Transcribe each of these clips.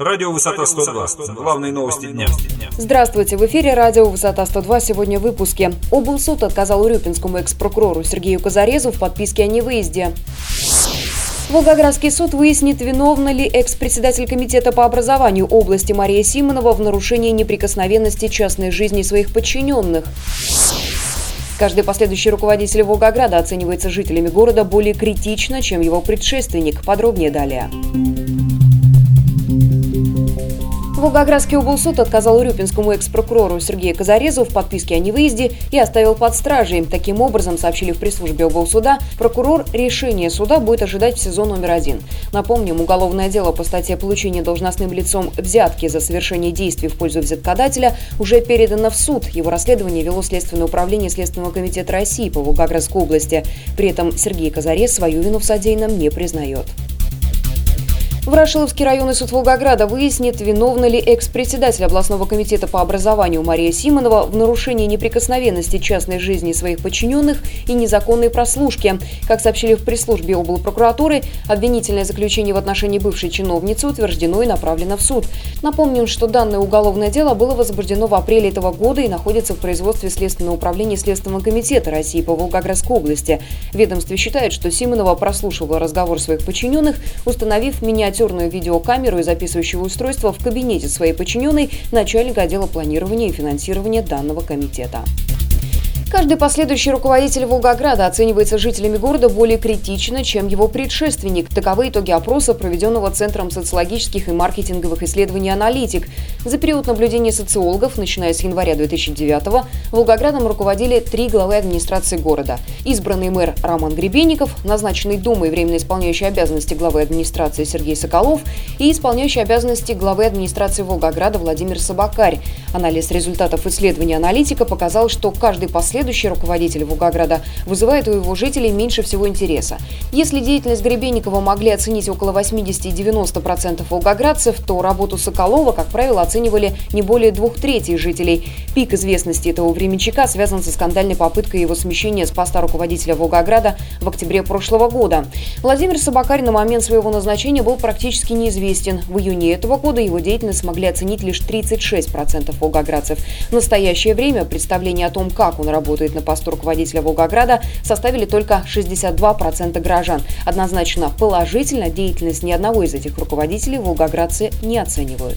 Радио «Высота 102». Главные новости дня. Здравствуйте. В эфире радио «Высота 102». Сегодня в выпуске. Облсуд отказал урюпинскому экс-прокурору Сергею Казарезу в подписке о невыезде. Волгоградский суд выяснит, виновна ли экс-председатель Комитета по образованию области Мария Симонова в нарушении неприкосновенности частной жизни своих подчиненных. Каждый последующий руководитель Волгограда оценивается жителями города более критично, чем его предшественник. Подробнее далее. Волгоградский облсуд отказал Урюпинскому экс-прокурору Сергею Казарезу в подписке о невыезде и оставил под стражей. Таким образом, сообщили в пресс-службе облсуда, прокурор решение суда будет ожидать в сезон номер один. Напомним, уголовное дело по статье получения должностным лицом взятки за совершение действий в пользу взяткодателя уже передано в суд. Его расследование вело Следственное управление Следственного комитета России по Волгоградской области. При этом Сергей Казарез свою вину в содеянном не признает. Ворошиловский районный суд Волгограда выяснит, виновна ли экс-председатель областного комитета по образованию Мария Симонова в нарушении неприкосновенности частной жизни своих подчиненных и незаконной прослушки. Как сообщили в пресс-службе облпрокуратуры, обвинительное заключение в отношении бывшей чиновницы утверждено и направлено в суд. Напомним, что данное уголовное дело было возбуждено в апреле этого года и находится в производстве Следственного управления Следственного комитета России по Волгоградской области. Ведомстве считает, что Симонова прослушивала разговор своих подчиненных, установив меня миниатюрную видеокамеру и записывающего устройства в кабинете своей подчиненной начальника отдела планирования и финансирования данного комитета. Каждый последующий руководитель Волгограда оценивается жителями города более критично, чем его предшественник. Таковы итоги опроса, проведенного Центром социологических и маркетинговых исследований «Аналитик». За период наблюдения социологов, начиная с января 2009-го, Волгоградом руководили три главы администрации города. Избранный мэр Роман Гребенников, назначенный Думой временно исполняющий обязанности главы администрации Сергей Соколов и исполняющий обязанности главы администрации Волгограда Владимир Собакарь. Анализ результатов исследования «Аналитика» показал, что каждый последующий следующий руководитель Волгограда вызывает у его жителей меньше всего интереса. Если деятельность Гребенникова могли оценить около 80-90% волгоградцев, то работу Соколова, как правило, оценивали не более двух третей жителей. Пик известности этого временщика связан со скандальной попыткой его смещения с поста руководителя Волгограда в октябре прошлого года. Владимир Собакарь на момент своего назначения был практически неизвестен. В июне этого года его деятельность смогли оценить лишь 36% волгоградцев. В настоящее время представление о том, как он работает, работает на посту руководителя Волгограда, составили только 62% горожан. Однозначно положительно деятельность ни одного из этих руководителей волгоградцы не оценивают.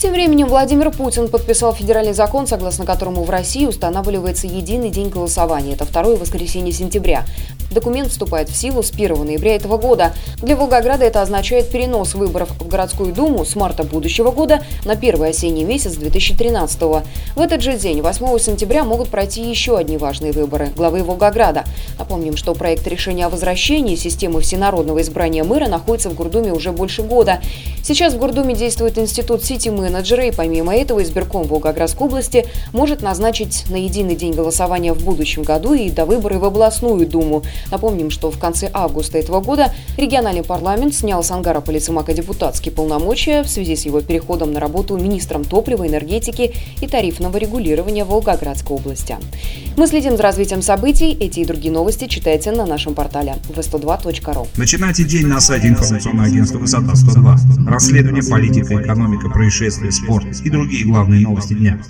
Тем временем Владимир Путин подписал федеральный закон, согласно которому в России устанавливается единый день голосования. Это второе воскресенье сентября. Документ вступает в силу с 1 ноября этого года. Для Волгограда это означает перенос выборов в городскую думу с марта будущего года на первый осенний месяц 2013 -го. В этот же день, 8 сентября, могут пройти еще одни важные выборы главы Волгограда. Напомним, что проект решения о возвращении системы всенародного избрания мэра находится в Гурдуме уже больше года. Сейчас в Гурдуме действует институт сити-менеджера, и помимо этого избирком Волгоградской области может назначить на единый день голосования в будущем году и до выборы в областную думу. Напомним, что в конце августа этого года региональный парламент снял с ангара полицемака депутатские полномочия в связи с его переходом на работу министром топлива, энергетики и тарифного регулирования Волгоградской области. Мы следим за развитием событий. Эти и другие новости читайте на нашем портале v102.ru. Начинайте день на сайте информационного агентства «Высота 102». Расследование, политика, экономика, происшествия, спорт и другие главные новости дня.